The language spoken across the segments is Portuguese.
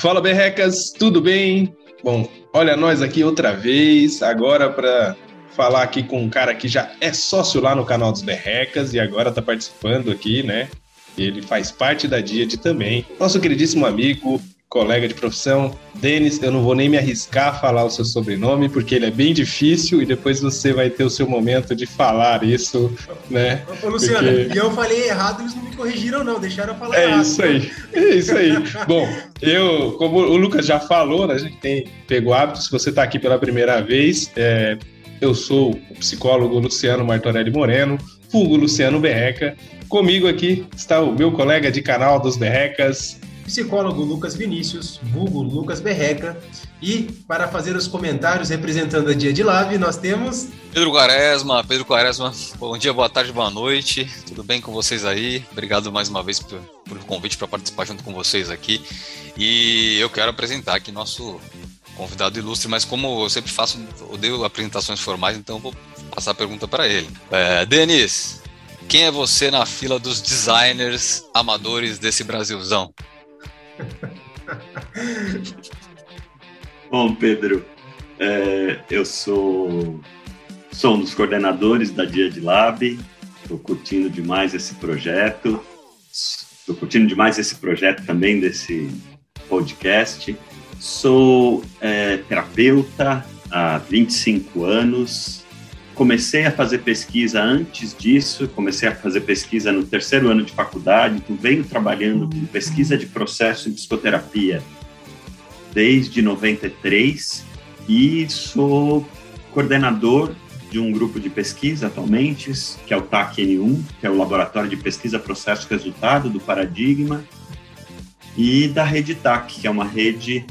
Fala, berrecas, tudo bem? Bom, olha nós aqui outra vez, agora para falar aqui com um cara que já é sócio lá no canal dos Berrecas e agora está participando aqui, né? Ele faz parte da Diade também. Nosso queridíssimo amigo, colega de profissão, Denis, eu não vou nem me arriscar a falar o seu sobrenome, porque ele é bem difícil e depois você vai ter o seu momento de falar isso, né? Ô, Luciano, porque... e eu falei errado, eles não me corrigiram, não, deixaram eu falar é errado. Isso aí, é isso aí. Bom, eu, como o Lucas já falou, né, a gente tem, pegou hábito, se você está aqui pela primeira vez, é, eu sou o psicólogo Luciano Martorelli Moreno, vulgo Luciano Berreca. Comigo aqui está o meu colega de canal dos Berrecas, psicólogo Lucas Vinícius, vulgo Lucas Berreca. E para fazer os comentários representando a Dia de Lave, nós temos. Pedro Quaresma, Pedro Quaresma, bom dia, boa tarde, boa noite, tudo bem com vocês aí? Obrigado mais uma vez por, por convite para participar junto com vocês aqui. E eu quero apresentar aqui nosso convidado ilustre, mas como eu sempre faço, odeio apresentações formais, então vou passar a pergunta para ele. É, Denis, quem é você na fila dos designers amadores desse Brasilzão? Bom, Pedro, é, eu sou, sou um dos coordenadores da Dia de Lab, estou curtindo demais esse projeto, estou curtindo demais esse projeto também desse podcast. Sou é, terapeuta há 25 anos, comecei a fazer pesquisa antes disso, comecei a fazer pesquisa no terceiro ano de faculdade, então venho trabalhando com pesquisa de processo em psicoterapia desde 93 e sou coordenador de um grupo de pesquisa atualmente, que é o TAC-N1, que é o Laboratório de Pesquisa Processo Resultado do Paradigma, e da Rede TAC, que é uma rede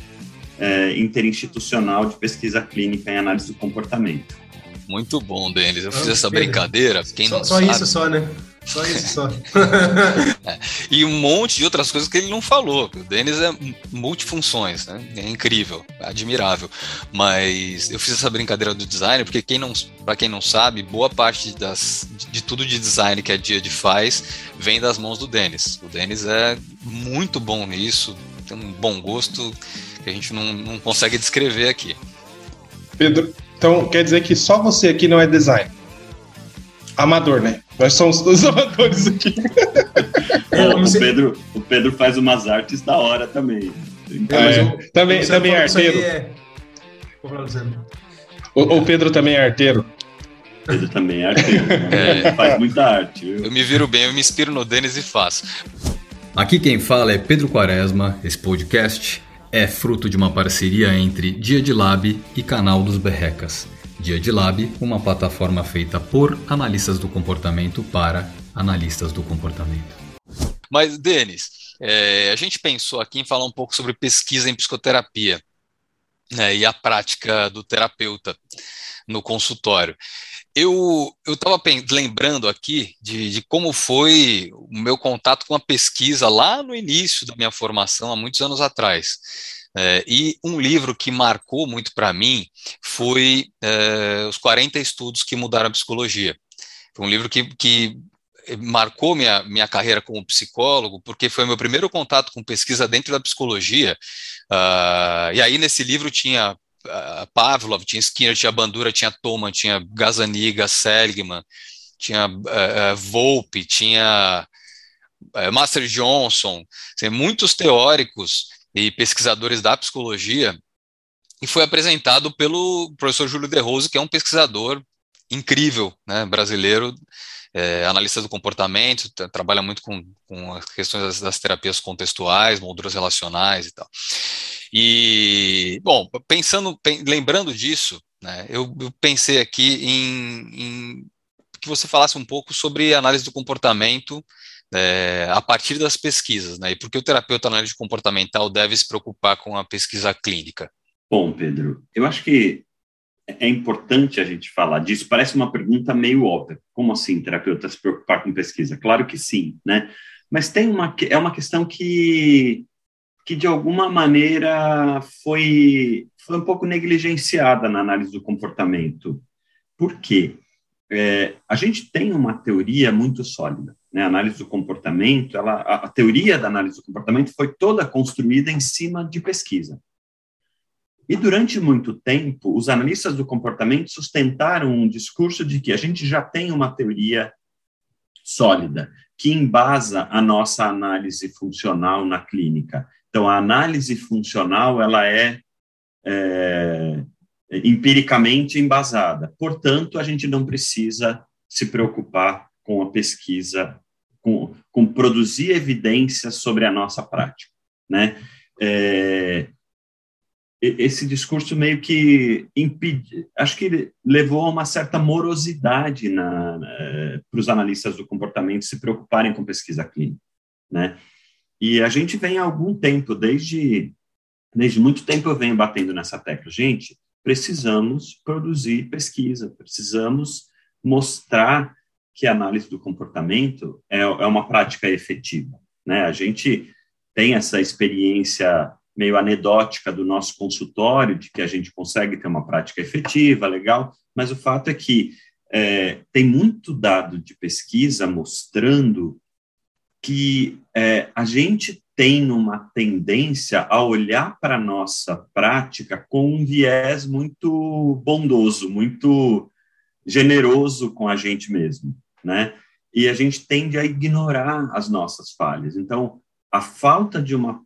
é, interinstitucional de pesquisa clínica em análise do comportamento. Muito bom, Denis. Eu fiz essa brincadeira. Quem só, não só sabe... isso, só, né? Só isso, só. é. E um monte de outras coisas que ele não falou. O Denis é multifunções, né? É incrível, admirável. Mas eu fiz essa brincadeira do design porque quem não, para quem não sabe, boa parte das, de tudo de design que a Dia de faz vem das mãos do Denis. O Denis é muito bom nisso, tem um bom gosto que a gente não, não consegue descrever aqui. Pedro, então quer dizer que só você aqui não é design. Amador, né? Nós somos todos amadores aqui. É, o, Pedro, o Pedro faz umas artes da hora também. É, eu, também, também é arteiro. É... O, o, Pedro também é arteiro. Pedro também é arteiro. Né? É. Faz muita arte. Viu? Eu me viro bem, eu me inspiro no Denis e faço. Aqui quem fala é Pedro Quaresma. Esse podcast é fruto de uma parceria entre Dia de Lab e Canal dos Berrecas. Dia de Lab, uma plataforma feita por analistas do comportamento para analistas do comportamento. Mas, Denis, é, a gente pensou aqui em falar um pouco sobre pesquisa em psicoterapia né, e a prática do terapeuta no consultório. Eu estava lembrando aqui de, de, como foi o meu contato com a pesquisa lá no início da minha formação, há muitos anos atrás. É, e um livro que marcou muito para mim foi é, Os 40 Estudos que Mudaram a Psicologia. Foi um livro que, que marcou minha, minha carreira como psicólogo, porque foi meu primeiro contato com pesquisa dentro da psicologia. Uh, e aí, nesse livro, tinha Pavlov, tinha Skinner, tinha Bandura, tinha Thoman, tinha Gazaniga, Seligman, tinha uh, Volpe, tinha Master Johnson, assim, muitos teóricos e pesquisadores da psicologia, e foi apresentado pelo professor Júlio De Rose, que é um pesquisador incrível, né, brasileiro, é, analista do comportamento, trabalha muito com, com as questões das, das, terapias contextuais, molduras relacionais e tal. E, bom, pensando, lembrando disso, né, eu, pensei aqui em, em, que você falasse um pouco sobre análise do comportamento é, a partir das pesquisas, né, e por que o terapeuta analista comportamental deve se preocupar com a pesquisa clínica? Bom, Pedro, eu acho que é importante a gente falar disso. Parece uma pergunta meio óbvia. Como assim, terapeuta se preocupar com pesquisa? Claro que sim, né? Mas tem uma é uma questão que que de alguma maneira foi, foi um pouco negligenciada na análise do comportamento. Por quê? É, a gente tem uma teoria muito sólida. né, a análise do comportamento, ela, a, a teoria da análise do comportamento foi toda construída em cima de pesquisa. E durante muito tempo, os analistas do comportamento sustentaram um discurso de que a gente já tem uma teoria sólida, que embasa a nossa análise funcional na clínica. Então, a análise funcional, ela é, é empiricamente embasada. Portanto, a gente não precisa se preocupar com a pesquisa, com, com produzir evidências sobre a nossa prática, né? É, esse discurso meio que impede, acho que levou a uma certa morosidade para os analistas do comportamento se preocuparem com pesquisa clínica, né? E a gente vem há algum tempo, desde desde muito tempo eu venho batendo nessa tecla, gente, precisamos produzir pesquisa, precisamos mostrar que a análise do comportamento é, é uma prática efetiva, né? A gente tem essa experiência meio anedótica do nosso consultório, de que a gente consegue ter uma prática efetiva, legal, mas o fato é que é, tem muito dado de pesquisa mostrando que é, a gente tem uma tendência a olhar para a nossa prática com um viés muito bondoso, muito generoso com a gente mesmo, né? E a gente tende a ignorar as nossas falhas. Então, a falta de uma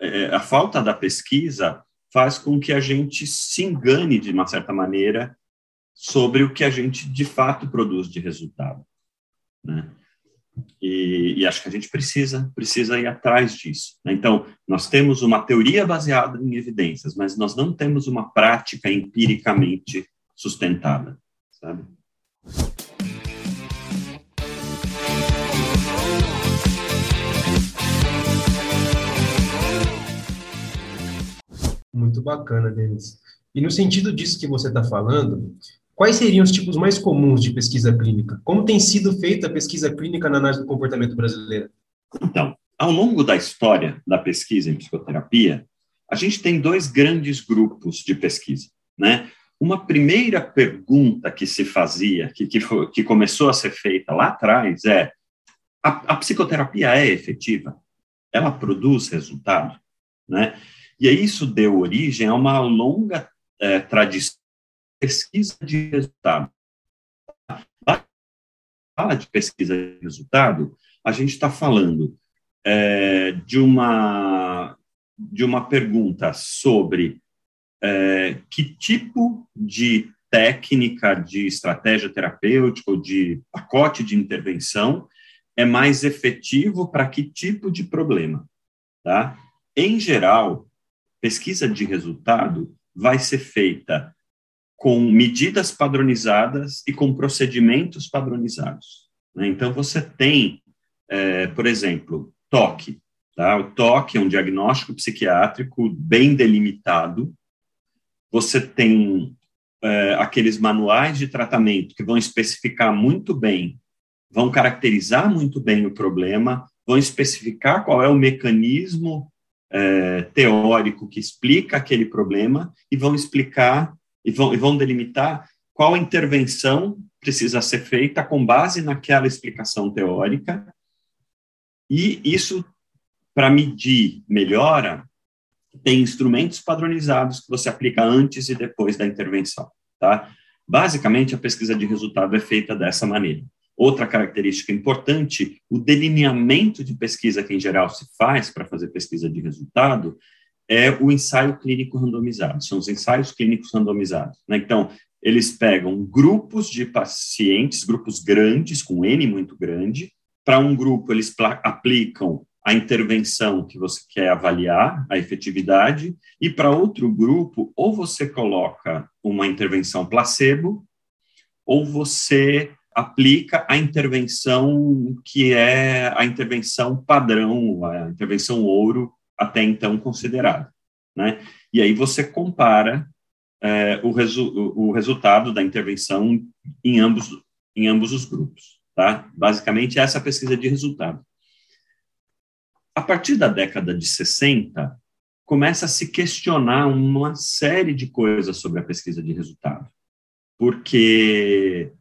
é, a falta da pesquisa faz com que a gente se engane de uma certa maneira sobre o que a gente de fato produz de resultado, né? E, e acho que a gente precisa precisa ir atrás disso. Né? Então, nós temos uma teoria baseada em evidências, mas nós não temos uma prática empiricamente sustentada, sabe? Muito bacana, Denis. E no sentido disso que você está falando, quais seriam os tipos mais comuns de pesquisa clínica? Como tem sido feita a pesquisa clínica na análise do comportamento brasileiro? Então, ao longo da história da pesquisa em psicoterapia, a gente tem dois grandes grupos de pesquisa, né? Uma primeira pergunta que se fazia, que, que, foi, que começou a ser feita lá atrás, é: a, a psicoterapia é efetiva? Ela produz resultado? Né? E isso deu origem a uma longa é, tradição pesquisa de resultado. Fala de pesquisa de resultado, a gente está falando é, de uma de uma pergunta sobre é, que tipo de técnica, de estratégia terapêutica ou de pacote de intervenção é mais efetivo para que tipo de problema, tá? Em geral, pesquisa de resultado vai ser feita com medidas padronizadas e com procedimentos padronizados. Né? Então, você tem, é, por exemplo, toque. Tá? O toque é um diagnóstico psiquiátrico bem delimitado. Você tem é, aqueles manuais de tratamento que vão especificar muito bem, vão caracterizar muito bem o problema, vão especificar qual é o mecanismo é, teórico que explica aquele problema e vão explicar e vão, e vão delimitar qual intervenção precisa ser feita com base naquela explicação teórica. E isso, para medir melhora, tem instrumentos padronizados que você aplica antes e depois da intervenção, tá? Basicamente, a pesquisa de resultado é feita dessa maneira. Outra característica importante, o delineamento de pesquisa que, em geral, se faz para fazer pesquisa de resultado é o ensaio clínico randomizado, são os ensaios clínicos randomizados. Né? Então, eles pegam grupos de pacientes, grupos grandes, com N muito grande, para um grupo eles aplicam a intervenção que você quer avaliar, a efetividade, e para outro grupo, ou você coloca uma intervenção placebo, ou você aplica a intervenção que é a intervenção padrão, a intervenção ouro até então considerada. Né? E aí você compara é, o, resu o resultado da intervenção em ambos, em ambos os grupos. Tá? Basicamente, essa é pesquisa de resultado. A partir da década de 60, começa a se questionar uma série de coisas sobre a pesquisa de resultado. Porque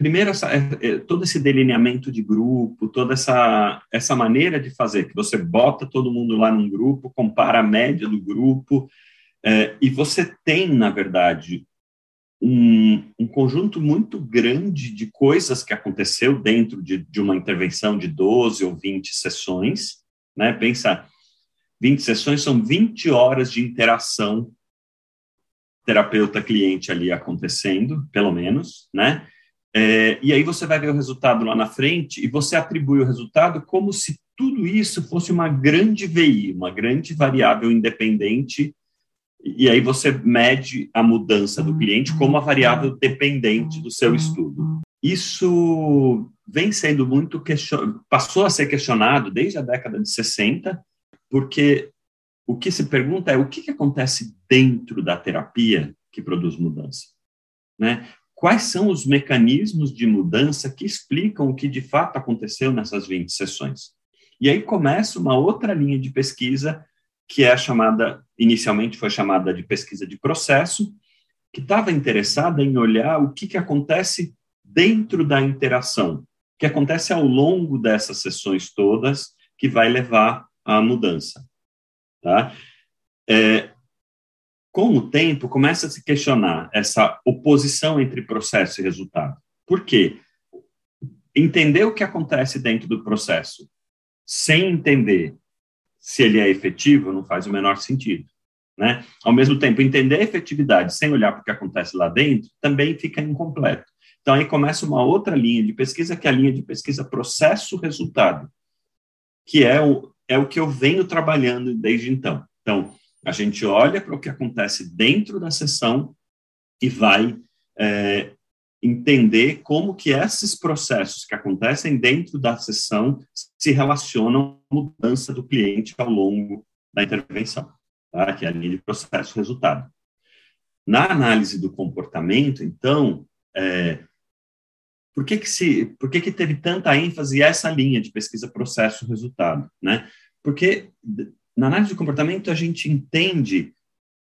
primeiro, essa, é, é, todo esse delineamento de grupo, toda essa, essa maneira de fazer, que você bota todo mundo lá num grupo, compara a média do grupo, é, e você tem, na verdade, um, um, conjunto muito grande de coisas que aconteceu dentro de, de uma intervenção de 12 ou 20 sessões, né? Pensa, 20 sessões são 20 horas de interação terapeuta-cliente ali acontecendo, pelo menos, né? É, e aí você vai ver o resultado lá na frente e você atribui o resultado como se tudo isso fosse uma grande VI, uma grande variável independente, e aí você mede a mudança do cliente como a variável dependente do seu estudo. Isso vem sendo muito questionado, passou a ser questionado desde a década de 60, porque o que se pergunta é o que, que acontece dentro da terapia que produz mudança, né? Quais são os mecanismos de mudança que explicam o que de fato aconteceu nessas 20 sessões. E aí começa uma outra linha de pesquisa que é chamada, inicialmente foi chamada de pesquisa de processo, que estava interessada em olhar o que, que acontece dentro da interação, que acontece ao longo dessas sessões todas, que vai levar à mudança. Tá? É, com o tempo, começa a se questionar essa oposição entre processo e resultado. Por quê? Entender o que acontece dentro do processo sem entender se ele é efetivo não faz o menor sentido. Né? Ao mesmo tempo, entender a efetividade sem olhar para o que acontece lá dentro também fica incompleto. Então, aí começa uma outra linha de pesquisa, que é a linha de pesquisa processo-resultado, que é o, é o que eu venho trabalhando desde então. Então, a gente olha para o que acontece dentro da sessão e vai é, entender como que esses processos que acontecem dentro da sessão se relacionam à mudança do cliente ao longo da intervenção, tá? que é a linha de processo-resultado. Na análise do comportamento, então, é, por que que se, por que que teve tanta ênfase essa linha de pesquisa processo-resultado, né? Porque na análise de comportamento, a gente entende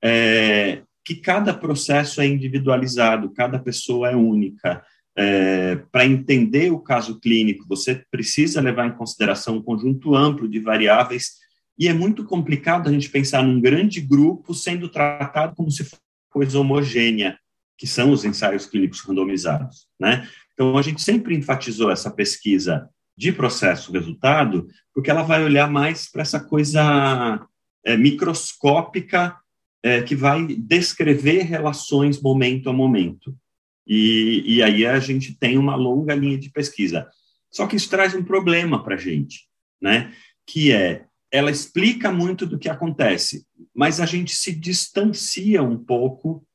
é, que cada processo é individualizado, cada pessoa é única. É, Para entender o caso clínico, você precisa levar em consideração um conjunto amplo de variáveis, e é muito complicado a gente pensar num grande grupo sendo tratado como se fosse coisa homogênea, que são os ensaios clínicos randomizados. Né? Então, a gente sempre enfatizou essa pesquisa de processo-resultado, porque ela vai olhar mais para essa coisa é, microscópica é, que vai descrever relações momento a momento. E, e aí a gente tem uma longa linha de pesquisa. Só que isso traz um problema para a gente, né? que é, ela explica muito do que acontece, mas a gente se distancia um pouco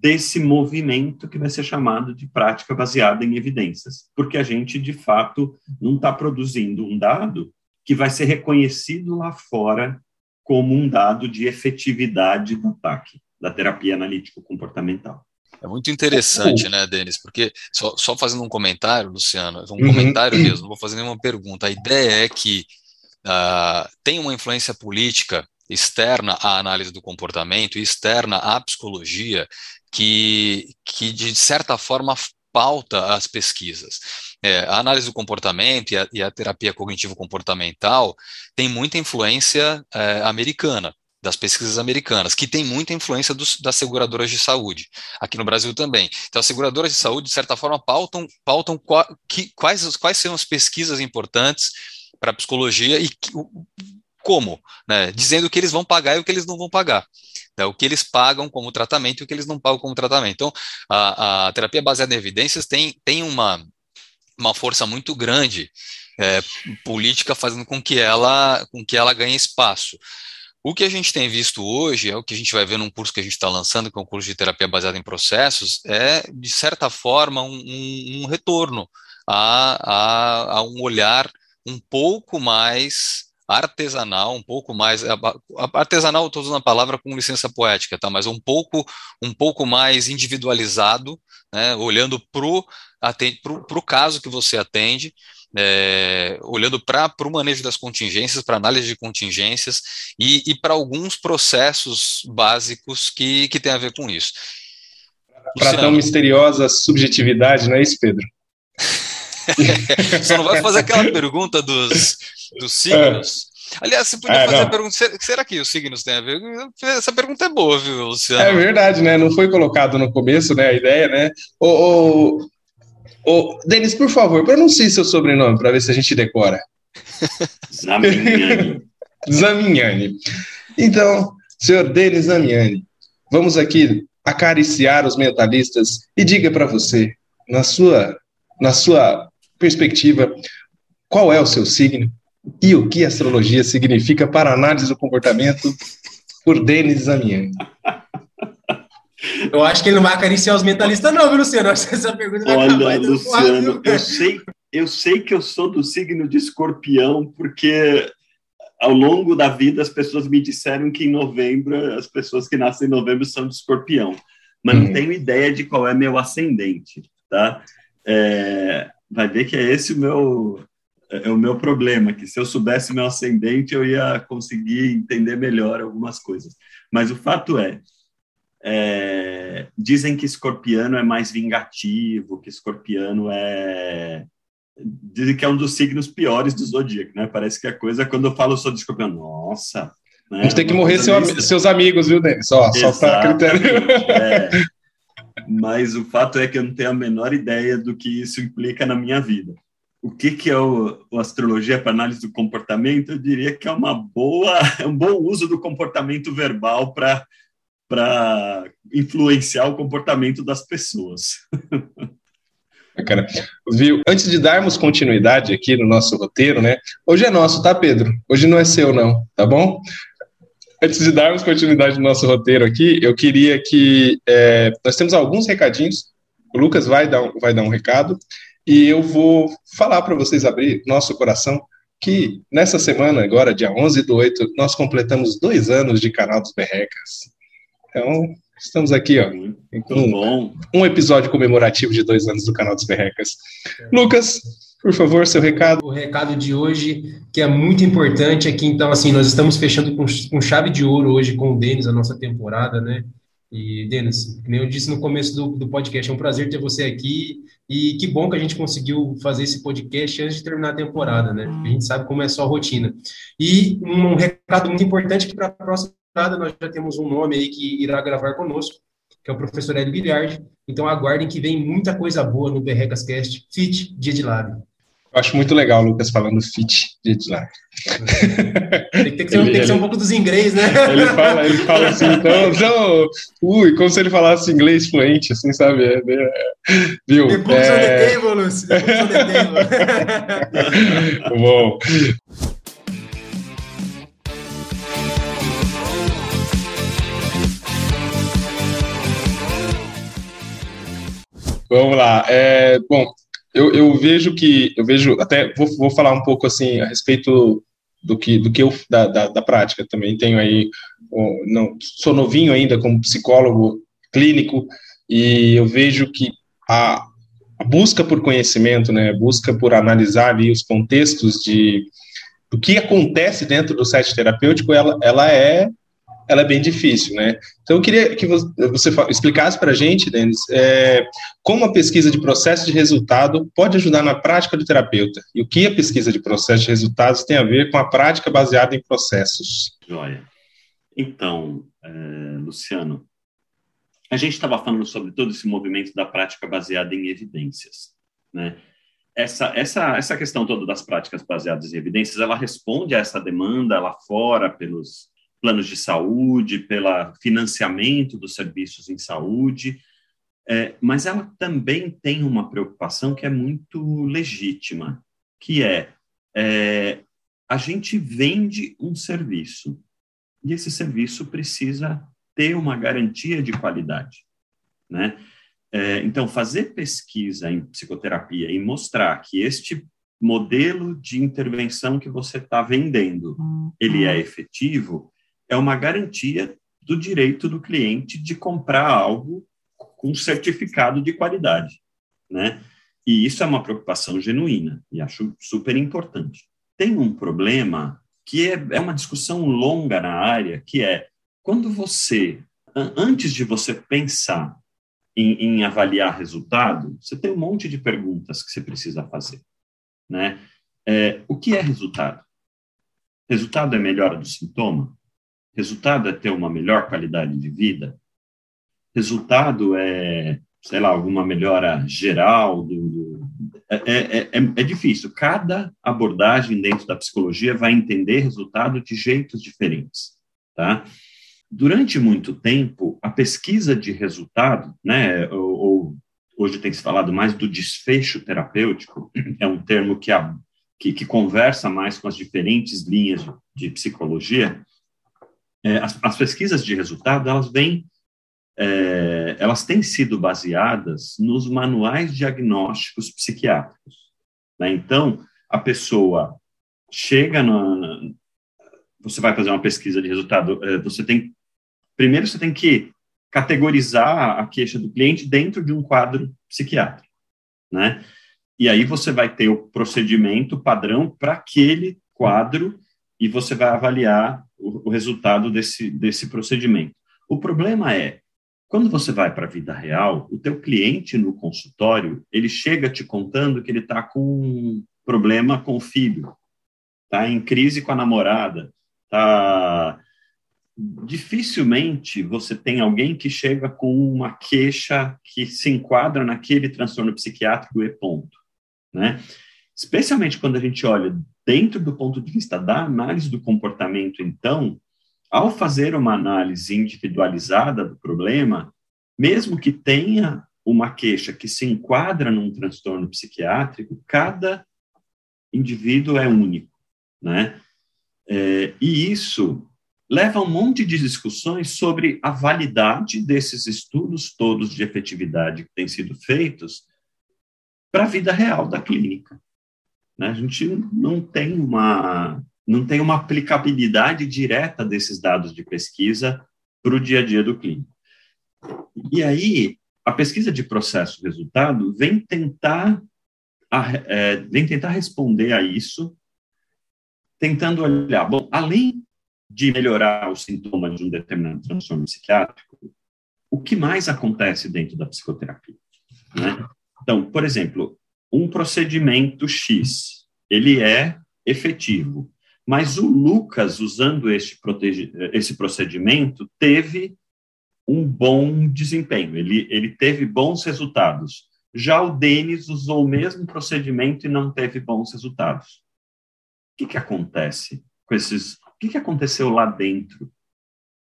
desse movimento que vai ser chamado de prática baseada em evidências, porque a gente, de fato, não está produzindo um dado que vai ser reconhecido lá fora como um dado de efetividade do ataque, da terapia analítico-comportamental. É muito interessante, né, Denis? Porque, só, só fazendo um comentário, Luciano, um uhum. comentário mesmo, não vou fazer nenhuma pergunta. A ideia é que uh, tem uma influência política externa à análise do comportamento e externa à psicologia que, que de certa forma, pauta as pesquisas. É, a análise do comportamento e a, e a terapia cognitivo-comportamental tem muita influência é, americana, das pesquisas americanas, que tem muita influência dos, das seguradoras de saúde, aqui no Brasil também. Então, as seguradoras de saúde, de certa forma, pautam, pautam qua, que, quais, quais são as pesquisas importantes para a psicologia e que, como, né, dizendo o que eles vão pagar e o que eles não vão pagar. Né, o que eles pagam como tratamento e o que eles não pagam como tratamento. Então, a, a terapia baseada em evidências tem, tem uma, uma força muito grande é, política fazendo com que ela com que ela ganhe espaço. O que a gente tem visto hoje, é o que a gente vai ver num curso que a gente está lançando, que é um curso de terapia baseada em processos, é, de certa forma, um, um, um retorno a, a, a um olhar um pouco mais artesanal, um pouco mais artesanal, estou usando a palavra com licença poética, tá? Mas um pouco um pouco mais individualizado, né? Olhando para o caso que você atende, é, olhando para o manejo das contingências, para análise de contingências e, e para alguns processos básicos que, que tem a ver com isso. Para tão misteriosa subjetividade, não é isso, Pedro? Só não vai fazer aquela pergunta dos, dos signos. Aliás, você podia é, fazer não. a pergunta: será que os signos têm a ver? Essa pergunta é boa, viu, Luciano? É verdade, né? Não foi colocado no começo, né? A ideia, né? Ô, ô, ô Denis, por favor, pronuncie seu sobrenome para ver se a gente decora. Zamignani. Zamignani. Então, senhor Denis Zamignani, vamos aqui acariciar os mentalistas e diga para você, na sua, na sua perspectiva, qual é o seu signo e o que a astrologia significa para a análise do comportamento por Denis Zamiani. Eu acho que ele não vai acariciar os mentalistas, não, viu, Luciano? Acho que essa pergunta vai Olha, Luciano, eu sei, eu sei que eu sou do signo de escorpião, porque ao longo da vida as pessoas me disseram que em novembro, as pessoas que nascem em novembro são de escorpião, mas não uhum. tenho ideia de qual é meu ascendente, tá? É, vai ver que é esse o meu, é, é o meu problema, que se eu soubesse meu ascendente, eu ia conseguir entender melhor algumas coisas. Mas o fato é, é, dizem que escorpiano é mais vingativo, que escorpiano é. Dizem que é um dos signos piores do zodíaco, né? Parece que a coisa, quando eu falo sou de escorpião, nossa. Né? A gente tem que morrer seu, seus amigos, viu, Denis? Só, só para critério. É. Mas o fato é que eu não tenho a menor ideia do que isso implica na minha vida o que, que é o, o astrologia para análise do comportamento? Eu diria que é uma boa, é um bom uso do comportamento verbal para para influenciar o comportamento das pessoas. Cara, viu? Antes de darmos continuidade aqui no nosso roteiro, né? Hoje é nosso, tá, Pedro? Hoje não é seu, não, tá bom? Antes de darmos continuidade no nosso roteiro aqui, eu queria que é, nós temos alguns recadinhos. O Lucas vai dar, vai dar um recado e eu vou falar para vocês abrir nosso coração que nessa semana, agora, dia 11 do 8, nós completamos dois anos de canal dos Berrecas. Então, estamos aqui, ó, um, um episódio comemorativo de dois anos do canal dos Berrecas. Lucas, por favor, seu recado. O recado de hoje, que é muito importante aqui, então, assim, nós estamos fechando com, com chave de ouro hoje com o Denis, a nossa temporada, né? E, Denis, como eu disse no começo do, do podcast, é um prazer ter você aqui. E que bom que a gente conseguiu fazer esse podcast antes de terminar a temporada, né? A gente sabe como é só a rotina. E um recado muito importante que para a próxima temporada nós já temos um nome aí que irá gravar conosco, que é o professor Hélio Bilhardi. Então aguardem que vem muita coisa boa no Berrecas Cast, Fit Dia de Lab. Eu acho muito legal o Lucas falando fit de design. Tem, que, ser, ele, tem que ser um pouco dos inglês, né? Ele fala, ele fala assim, então, então, ui, como se ele falasse inglês fluente, assim, sabe? É, é, viu? The books é... on the table, Lucy. The books on the table. Bom. Vamos lá. É, bom, eu, eu vejo que, eu vejo, até vou, vou falar um pouco assim a respeito do que, do que eu, da, da, da prática também. Tenho aí, não, sou novinho ainda como psicólogo clínico e eu vejo que a, a busca por conhecimento, né, busca por analisar ali os contextos de do que acontece dentro do set terapêutico, ela, ela é ela é bem difícil, né? Então eu queria que você explicasse para a gente, Denis, é, como a pesquisa de processo de resultado pode ajudar na prática do terapeuta e o que a pesquisa de processo de resultados tem a ver com a prática baseada em processos. Joia. Então, é, Luciano, a gente estava falando sobre todo esse movimento da prática baseada em evidências, né? Essa, essa, essa questão toda das práticas baseadas em evidências, ela responde a essa demanda lá fora pelos planos de saúde, pelo financiamento dos serviços em saúde, é, mas ela também tem uma preocupação que é muito legítima, que é, é a gente vende um serviço e esse serviço precisa ter uma garantia de qualidade, né? É, então, fazer pesquisa em psicoterapia e mostrar que este modelo de intervenção que você está vendendo, ele é efetivo, é uma garantia do direito do cliente de comprar algo com certificado de qualidade, né? E isso é uma preocupação genuína e acho super importante. Tem um problema que é, é uma discussão longa na área, que é quando você, antes de você pensar em, em, avaliar resultado, você tem um monte de perguntas que você precisa fazer. Né? É, o que é resultado? Resultado é melhora do sintoma? Resultado é ter uma melhor qualidade de vida? Resultado é, sei lá, alguma melhora geral? Do, do é, é, é, é difícil. Cada abordagem dentro da psicologia vai entender resultado de jeitos diferentes. Tá? Durante muito tempo, a pesquisa de resultado, né, ou, ou hoje tem se falado mais do desfecho terapêutico, é um termo que, a, que, que conversa mais com as diferentes linhas de, de psicologia, é, as, as, pesquisas de resultado, elas vêm, é, elas têm sido baseadas nos manuais diagnósticos psiquiátricos. Né? Então, a pessoa chega na, na, você vai fazer uma pesquisa de resultado, é, você tem, primeiro você tem que categorizar a queixa do cliente dentro de um quadro psiquiátrico, né? E aí você vai ter o procedimento padrão para aquele quadro e você vai avaliar o, resultado desse, desse procedimento. O problema é, quando você vai para a vida real, o teu cliente no consultório, ele chega te contando que ele está com um problema com o filho, está em crise com a namorada, está dificilmente você tem alguém que chega com uma queixa que se enquadra naquele transtorno psiquiátrico e ponto, né? Especialmente quando a gente olha dentro do ponto de vista da análise do comportamento, então, ao fazer uma análise individualizada do problema, mesmo que tenha uma queixa que se enquadra num transtorno psiquiátrico, cada indivíduo é único, né? É, e isso leva a um monte de discussões sobre a validade desses estudos todos de efetividade que têm sido feitos para a vida real da clínica. Né? A gente não tem uma não tem uma aplicabilidade direta desses dados de pesquisa para o dia a dia do clínico. E aí, a pesquisa de processo-resultado vem tentar, é, vem tentar responder a isso, tentando olhar, bom, além de melhorar os sintomas de um determinado transtorno psiquiátrico, o que mais acontece dentro da psicoterapia? Né? Então, por exemplo, um procedimento X, ele é efetivo, mas o Lucas, usando este esse procedimento, teve um bom desempenho, ele, ele teve bons resultados. Já o Denis usou o mesmo procedimento e não teve bons resultados. O que, que acontece com esses que, que aconteceu lá dentro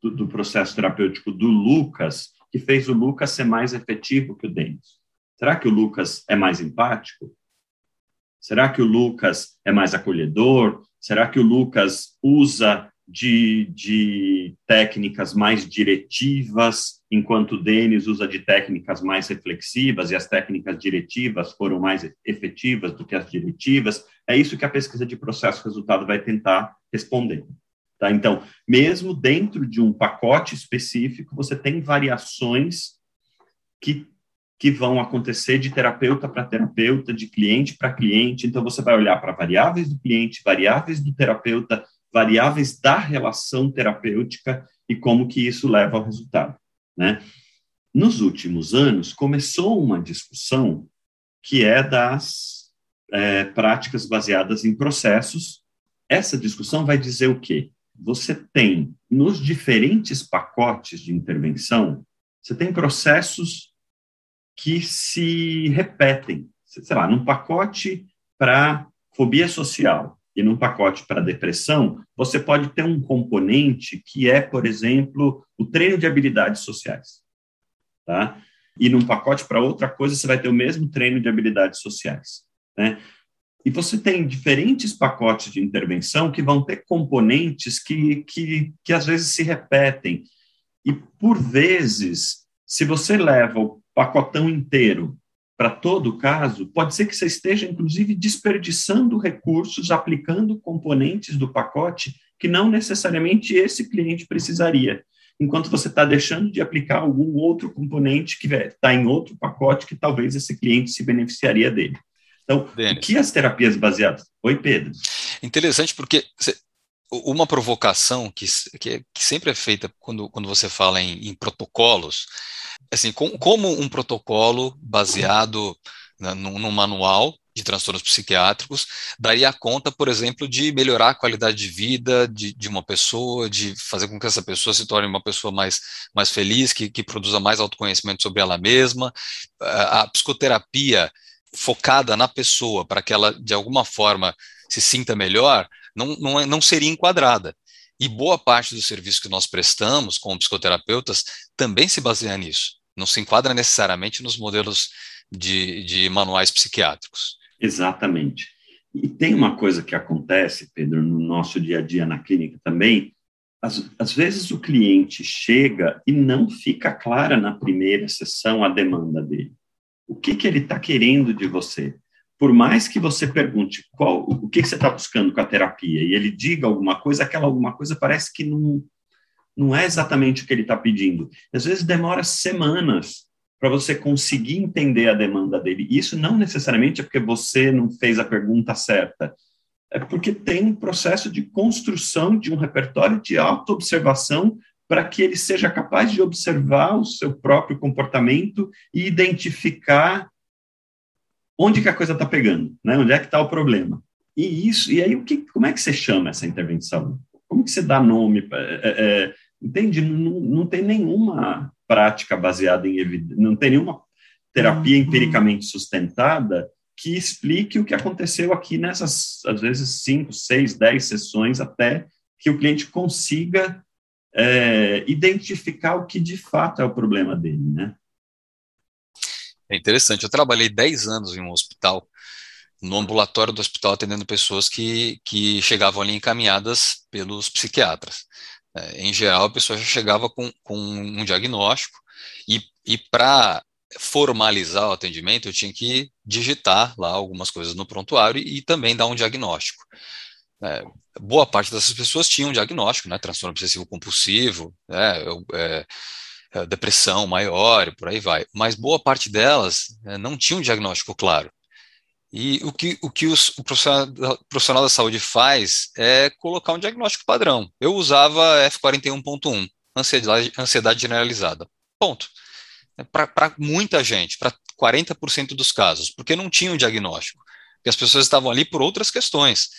do, do, processo terapêutico do Lucas que fez o Lucas ser mais efetivo que o Denis? Será que o Lucas é mais empático? Será que o Lucas é mais acolhedor? Será que o Lucas usa de, de técnicas mais diretivas, enquanto o Denis usa de técnicas mais reflexivas, e as técnicas diretivas foram mais efetivas do que as diretivas? É isso que a pesquisa de processo-resultado vai tentar responder. Tá? Então, mesmo dentro de um pacote específico, você tem variações que, que vão acontecer de terapeuta para terapeuta, de cliente para cliente. Então, você vai olhar para variáveis do cliente, variáveis do terapeuta, variáveis da relação terapêutica e como que isso leva ao resultado. Né? Nos últimos anos, começou uma discussão que é das é, práticas baseadas em processos. Essa discussão vai dizer o quê? Você tem, nos diferentes pacotes de intervenção, você tem processos que se repetem. Sei lá, num pacote para fobia social e num pacote para depressão, você pode ter um componente que é, por exemplo, o treino de habilidades sociais. Tá? E num pacote para outra coisa, você vai ter o mesmo treino de habilidades sociais. Né? E você tem diferentes pacotes de intervenção que vão ter componentes que, que, que às vezes se repetem. E, por vezes, se você leva o pacotão inteiro para todo o caso, pode ser que você esteja, inclusive, desperdiçando recursos, aplicando componentes do pacote que não necessariamente esse cliente precisaria, enquanto você está deixando de aplicar algum outro componente que está em outro pacote que talvez esse cliente se beneficiaria dele. Então, Dennis. o que as terapias baseadas. Oi, Pedro. Interessante porque uma provocação que, que, que, sempre é feita quando, quando você fala em, em protocolos, assim, com, como um protocolo baseado num, manual de transtornos psiquiátricos daria conta, por exemplo, de melhorar a qualidade de vida de, de, uma pessoa, de fazer com que essa pessoa se torne uma pessoa mais, mais feliz, que, que produza mais autoconhecimento sobre ela mesma. A psicoterapia focada na pessoa para que ela, de alguma forma, se sinta melhor, não, não, é, não seria enquadrada. E boa parte do serviço que nós prestamos como psicoterapeutas também se baseia nisso. Não se enquadra necessariamente nos modelos de, de manuais psiquiátricos. Exatamente. E tem uma coisa que acontece, Pedro, no nosso dia a dia na clínica também. Às, às vezes o cliente chega e não fica clara na primeira sessão a demanda dele. O que, que ele está querendo de você? Por mais que você pergunte qual, o que, que você está buscando com a terapia e ele diga alguma coisa, aquela alguma coisa parece que não, não é exatamente o que ele está pedindo. Às vezes demora semanas para você conseguir entender a demanda dele. Isso não necessariamente é porque você não fez a pergunta certa, é porque tem um processo de construção de um repertório de autoobservação para que ele seja capaz de observar o seu próprio comportamento e identificar onde que a coisa está pegando, né? Onde é que está o problema? E isso, e aí o que, como é que você chama essa intervenção? Como que você dá nome? É, é, entende? Não, não tem nenhuma prática baseada em evidência, não tem nenhuma terapia uhum. empiricamente sustentada que explique o que aconteceu aqui nessas, às vezes, cinco, seis, dez sessões, até que o cliente consiga é, identificar o que de fato é o problema dele, né? É interessante. Eu trabalhei 10 anos em um hospital, no ambulatório do hospital, atendendo pessoas que, que chegavam ali encaminhadas pelos psiquiatras. É, em geral, a pessoa já chegava com, com um diagnóstico e, e para formalizar o atendimento, eu tinha que digitar lá algumas coisas no prontuário e, e também dar um diagnóstico. É, boa parte dessas pessoas tinham um diagnóstico, né, transtorno obsessivo compulsivo, né, é, é, depressão maior e por aí vai, mas boa parte delas é, não tinham um diagnóstico claro. E o que, o, que os, o profissional, profissional da saúde faz é colocar um diagnóstico padrão. Eu usava F41.1, ansiedade, ansiedade generalizada. Ponto. É para muita gente, para 40% dos casos, porque não tinha um diagnóstico. Porque as pessoas estavam ali por outras questões.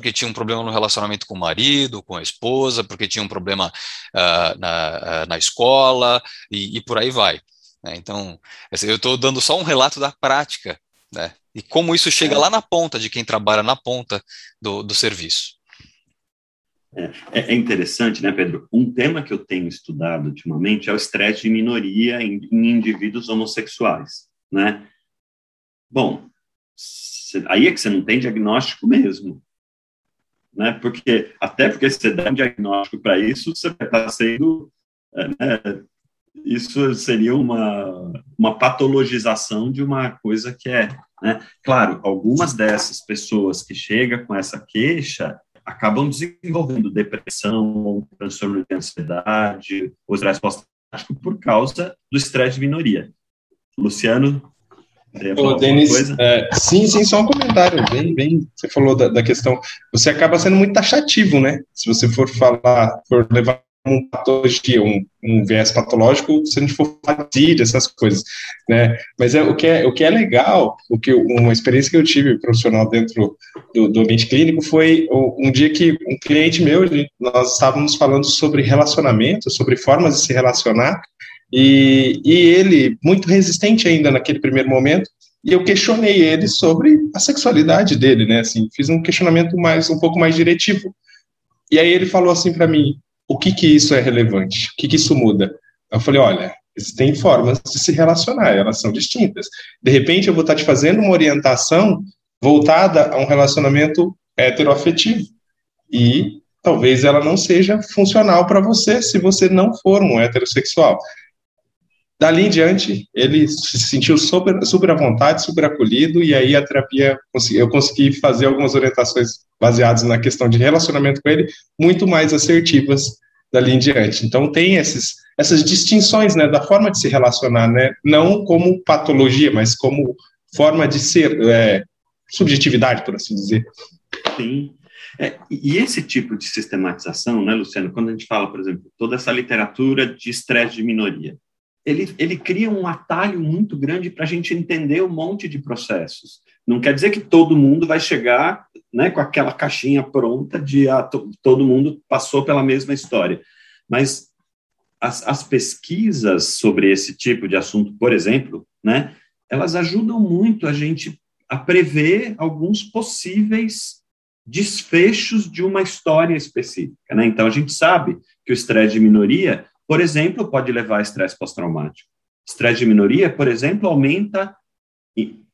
Porque tinha um problema no relacionamento com o marido, com a esposa, porque tinha um problema uh, na, uh, na escola e, e, por aí vai. Né? Então, assim, eu estou dando só um relato da prática né? E como isso chega é. lá na ponta de quem trabalha na ponta do, do serviço. É, é, é, interessante, né, Pedro? Um tema que eu tenho estudado ultimamente é o estresse de minoria em, em indivíduos homossexuais, né? Bom, aí é que você não tem diagnóstico mesmo, né? Porque até porque você dá um diagnóstico para isso, você estar sendo é, né, isso seria uma, uma patologização de uma coisa que é. Né? Claro, algumas dessas pessoas que chegam com essa queixa acabam desenvolvendo depressão, transtorno de ansiedade, ou estresse pós-traumático por causa do estresse de minoria. Luciano, Ô, Denis, é, sim, sim, só um comentário, bem, bem, você falou da, da, questão, você acaba sendo muito taxativo, né, se você for falar, for levar uma patologia, um, um viés patológico, se a gente for fazer essas coisas, né? Mas é, o, que é, o que é legal, o que uma experiência que eu tive profissional dentro do, do ambiente clínico foi um dia que um cliente meu, nós estávamos falando sobre relacionamento, sobre formas de se relacionar, e, e ele, muito resistente ainda naquele primeiro momento, e eu questionei ele sobre a sexualidade dele, né? Assim, fiz um questionamento mais um pouco mais diretivo. E aí ele falou assim para mim: o que que isso é relevante? O que que isso muda? Eu falei, olha, existem formas de se relacionar, elas são distintas. De repente, eu vou estar te fazendo uma orientação voltada a um relacionamento heteroafetivo. E talvez ela não seja funcional para você se você não for um heterossexual. Dali em diante, ele se sentiu super, super à vontade, super acolhido, e aí a terapia, eu consegui fazer algumas orientações baseadas na questão de relacionamento com ele, muito mais assertivas dali em diante. Então, tem esses, essas distinções né, da forma de se relacionar, né, não como patologia, mas como forma de ser, é, subjetividade, por assim dizer. Sim. É, e esse tipo de sistematização, né, Luciano, quando a gente fala, por exemplo, toda essa literatura de estresse de minoria, ele, ele cria um atalho muito grande para a gente entender um monte de processos. Não quer dizer que todo mundo vai chegar né, com aquela caixinha pronta de ah, todo mundo passou pela mesma história. Mas as, as pesquisas sobre esse tipo de assunto, por exemplo, né, elas ajudam muito a gente a prever alguns possíveis desfechos de uma história específica. Né? Então, a gente sabe que o estresse de minoria, por exemplo, pode levar a estresse pós-traumático. Estresse de minoria, por exemplo, aumenta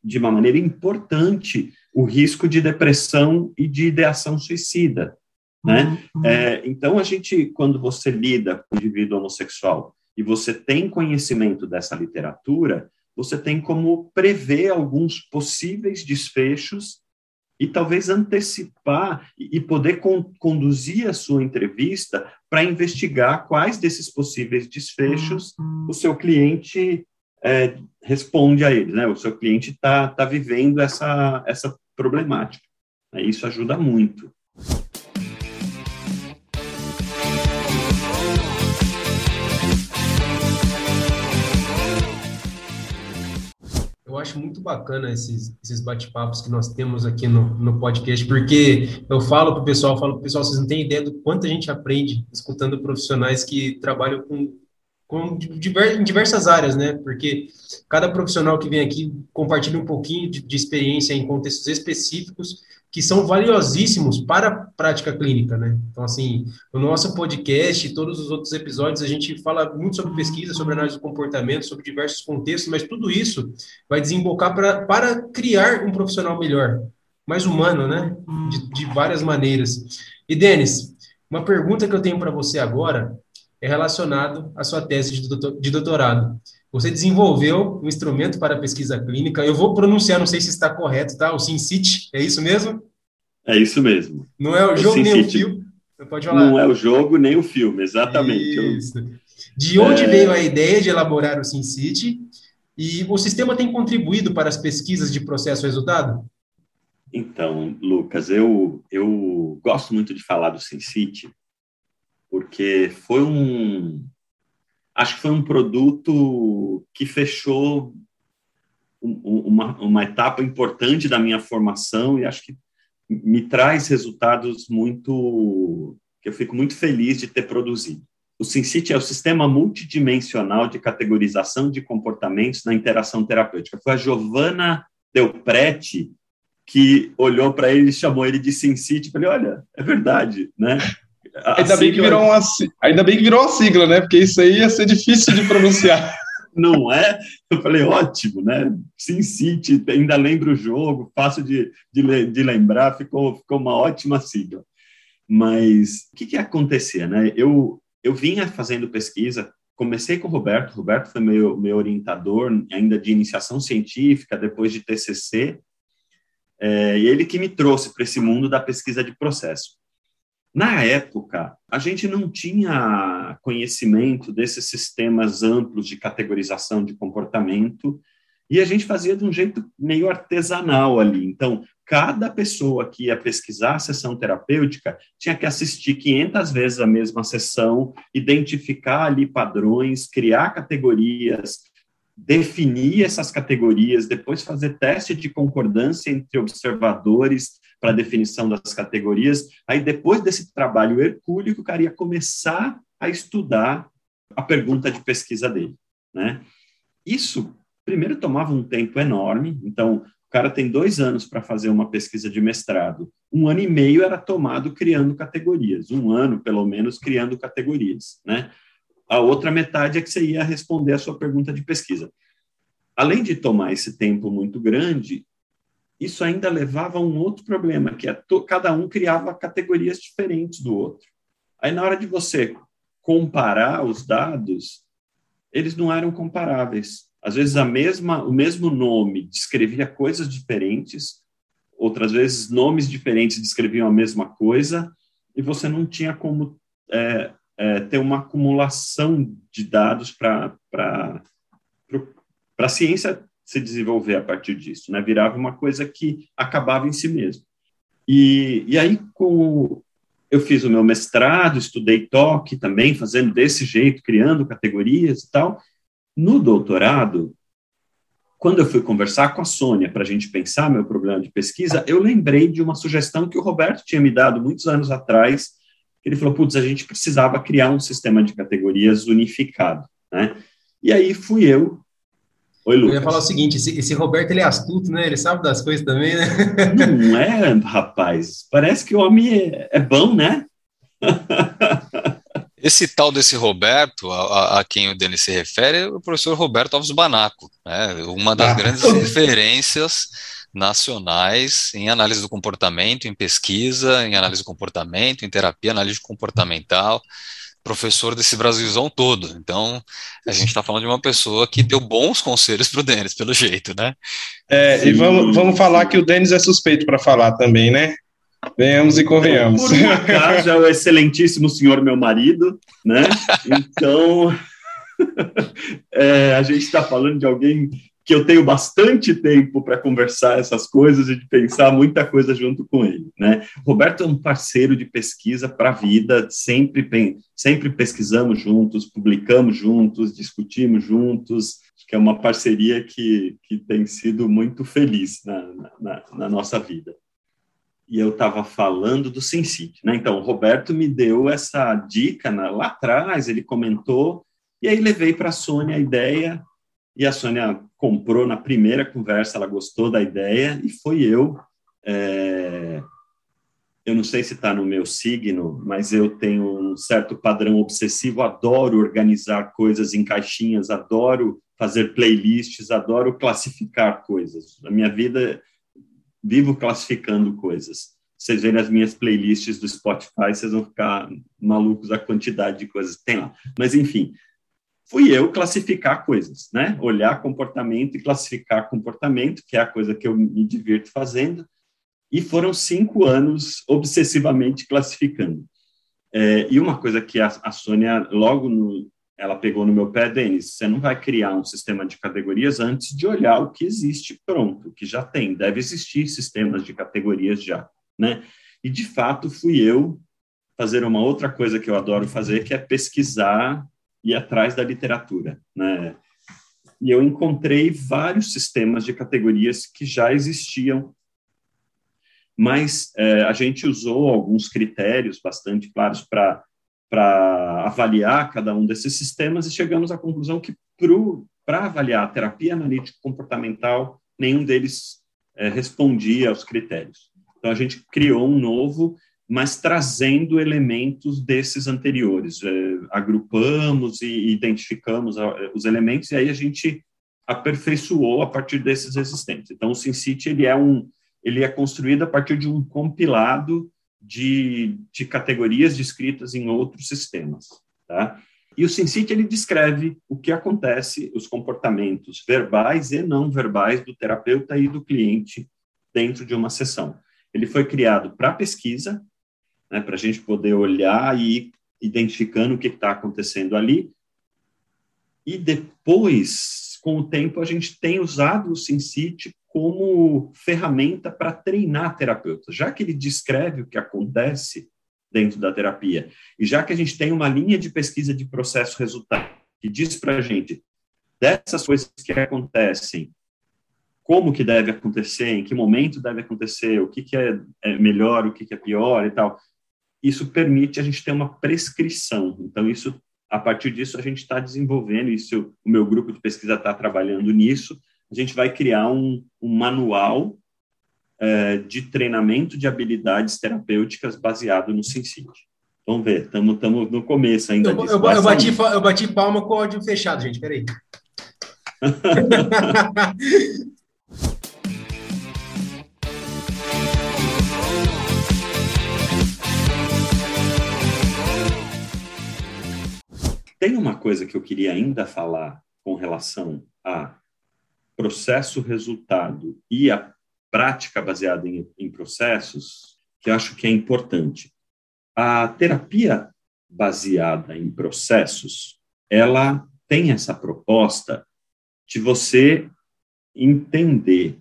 de uma maneira importante o risco de depressão e de ideação suicida. Né? Uhum. É, então, a gente, quando você lida com o indivíduo homossexual e você tem conhecimento dessa literatura, você tem como prever alguns possíveis desfechos e talvez antecipar e poder con conduzir a sua entrevista para investigar quais desses possíveis desfechos o seu cliente é, responde a eles, né? O seu cliente está tá vivendo essa, essa problemática. Isso ajuda muito. Eu acho muito bacana esses, esses bate-papos que nós temos aqui no, no podcast, porque eu falo para o pessoal, falo para o pessoal, vocês não têm ideia do quanto a gente aprende escutando profissionais que trabalham com, com diver, em diversas áreas, né? Porque cada profissional que vem aqui compartilha um pouquinho de, de experiência em contextos específicos que são valiosíssimos para a prática clínica, né? Então, assim, no nosso podcast e todos os outros episódios, a gente fala muito sobre pesquisa, sobre análise do comportamento, sobre diversos contextos, mas tudo isso vai desembocar pra, para criar um profissional melhor, mais humano, né? De, de várias maneiras. E, Denis, uma pergunta que eu tenho para você agora é relacionado à sua tese de doutorado. Você desenvolveu um instrumento para pesquisa clínica. Eu vou pronunciar, não sei se está correto, tá? O SimCity, é isso mesmo? É isso mesmo. Não é o jogo nem o filme. Pode falar. Não é o jogo nem o filme, exatamente. Isso. De onde é... veio a ideia de elaborar o SimCity? E o sistema tem contribuído para as pesquisas de processo-resultado? Então, Lucas, eu, eu gosto muito de falar do SimCity, porque foi um, acho que foi um produto que fechou uma, uma etapa importante da minha formação e acho que me traz resultados muito que eu fico muito feliz de ter produzido. O SimCity é o sistema multidimensional de categorização de comportamentos na interação terapêutica. Foi a Giovanna Delprete que olhou para ele e chamou ele de SimCity. Falei, olha, é verdade, né? Ainda, bem que virou uma, ainda bem que virou uma sigla, né? Porque isso aí ia ser difícil de pronunciar. Não é? Eu falei, ótimo, né? Sim City, ainda lembro o jogo, fácil de, de, de lembrar, ficou, ficou uma ótima sigla. Mas o que, que acontecia, né? Eu, eu vinha fazendo pesquisa, comecei com o Roberto, o Roberto foi meu, meu orientador ainda de iniciação científica, depois de TCC, é, e ele que me trouxe para esse mundo da pesquisa de processo. Na época, a gente não tinha conhecimento desses sistemas amplos de categorização de comportamento e a gente fazia de um jeito meio artesanal ali. Então, cada pessoa que ia pesquisar a sessão terapêutica tinha que assistir 500 vezes a mesma sessão, identificar ali padrões, criar categorias, definir essas categorias, depois fazer teste de concordância entre observadores para definição das categorias. Aí, depois desse trabalho hercúleo, o cara ia começar a estudar a pergunta de pesquisa dele. Né? Isso, primeiro, tomava um tempo enorme. Então, o cara tem dois anos para fazer uma pesquisa de mestrado. Um ano e meio era tomado criando categorias. Um ano, pelo menos, criando categorias. Né? A outra metade é que você ia responder a sua pergunta de pesquisa. Além de tomar esse tempo muito grande, isso ainda levava a um outro problema, que é cada um criava categorias diferentes do outro. Aí, na hora de você comparar os dados, eles não eram comparáveis. Às vezes, a mesma, o mesmo nome descrevia coisas diferentes, outras vezes, nomes diferentes descreviam a mesma coisa, e você não tinha como é, é, ter uma acumulação de dados para a ciência se desenvolver a partir disso, né? Virava uma coisa que acabava em si mesmo. E, e aí, com, eu fiz o meu mestrado, estudei toque também, fazendo desse jeito, criando categorias e tal. No doutorado, quando eu fui conversar com a Sônia para a gente pensar meu problema de pesquisa, eu lembrei de uma sugestão que o Roberto tinha me dado muitos anos atrás. Ele falou: putz, a gente precisava criar um sistema de categorias unificado. Né? E aí fui eu. Oi, Lucas. Eu ia falar o seguinte: esse, esse Roberto ele é astuto, né? Ele sabe das coisas também, né? Não é, rapaz. Parece que o homem é, é bom, né? Esse tal desse Roberto, a, a, quem o Denis se refere, é o professor Roberto Alves Banaco, né? uma das ah. grandes referências nacionais em análise do comportamento, em pesquisa, em análise do comportamento, em terapia análise comportamental, professor desse Brasilzão todo. Então, a gente está falando de uma pessoa que deu bons conselhos para o Denis, pelo jeito, né? É, e vamos, vamos falar que o Denis é suspeito para falar também, né? Venhamos e convenhamos. Por um acaso, é o excelentíssimo senhor meu marido, né? Então, é, a gente está falando de alguém que eu tenho bastante tempo para conversar essas coisas e de pensar muita coisa junto com ele, né? Roberto é um parceiro de pesquisa para a vida, sempre, sempre pesquisamos juntos, publicamos juntos, discutimos juntos, que é uma parceria que, que tem sido muito feliz na, na, na nossa vida e eu estava falando do SimCity, né? Então, o Roberto me deu essa dica na, lá atrás, ele comentou, e aí levei para a Sônia a ideia, e a Sônia comprou na primeira conversa, ela gostou da ideia, e foi eu. É, eu não sei se está no meu signo, mas eu tenho um certo padrão obsessivo, adoro organizar coisas em caixinhas, adoro fazer playlists, adoro classificar coisas. A minha vida vivo classificando coisas. Vocês verem as minhas playlists do Spotify, vocês vão ficar malucos a quantidade de coisas que tem lá. Mas, enfim, fui eu classificar coisas, né? Olhar comportamento e classificar comportamento, que é a coisa que eu me divirto fazendo. E foram cinco anos obsessivamente classificando. É, e uma coisa que a, a Sônia, logo no, ela pegou no meu pé, Denis, você não vai criar um sistema de categorias antes de olhar o que existe pronto, que já tem, deve existir sistemas de categorias já, né? E de fato fui eu fazer uma outra coisa que eu adoro fazer, que é pesquisar ir atrás da literatura, né? E eu encontrei vários sistemas de categorias que já existiam, mas é, a gente usou alguns critérios bastante claros para para avaliar cada um desses sistemas e chegamos à conclusão que para avaliar a terapia analítico comportamental, nenhum deles é, respondia aos critérios. Então a gente criou um novo, mas trazendo elementos desses anteriores. É, agrupamos e identificamos os elementos e aí a gente aperfeiçoou a partir desses existentes. Então o SimCity ele é um ele é construído a partir de um compilado de, de categorias descritas em outros sistemas. Tá? E o SimCity ele descreve o que acontece, os comportamentos verbais e não verbais do terapeuta e do cliente dentro de uma sessão. Ele foi criado para pesquisa, né, para a gente poder olhar e ir identificando o que está acontecendo ali. E depois, com o tempo, a gente tem usado o SimCity como ferramenta para treinar terapeutas, já que ele descreve o que acontece dentro da terapia, e já que a gente tem uma linha de pesquisa de processo-resultado que diz para a gente dessas coisas que acontecem, como que deve acontecer, em que momento deve acontecer, o que, que é, é melhor, o que, que é pior e tal, isso permite a gente ter uma prescrição. Então, isso, a partir disso, a gente está desenvolvendo, isso, o meu grupo de pesquisa está trabalhando nisso, a gente vai criar um, um manual é, de treinamento de habilidades terapêuticas baseado no SimCity. Vamos ver, estamos no começo ainda eu, disso. Eu, eu, bati, eu bati palma com o áudio fechado, gente, peraí. Tem uma coisa que eu queria ainda falar com relação a processo-resultado e a prática baseada em, em processos, que acho que é importante. A terapia baseada em processos, ela tem essa proposta de você entender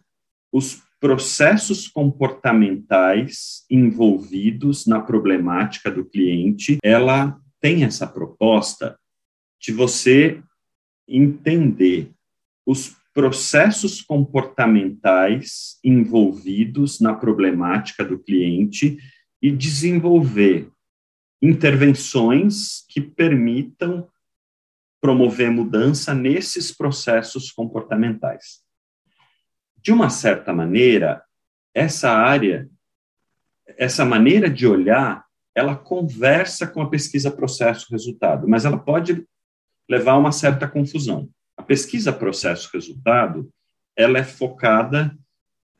os processos comportamentais envolvidos na problemática do cliente, ela tem essa proposta de você entender os processos comportamentais envolvidos na problemática do cliente e desenvolver intervenções que permitam promover mudança nesses processos comportamentais. De uma certa maneira, essa área, essa maneira de olhar, ela conversa com a pesquisa processo-resultado, mas ela pode levar a uma certa confusão. A pesquisa processo-resultado, ela é focada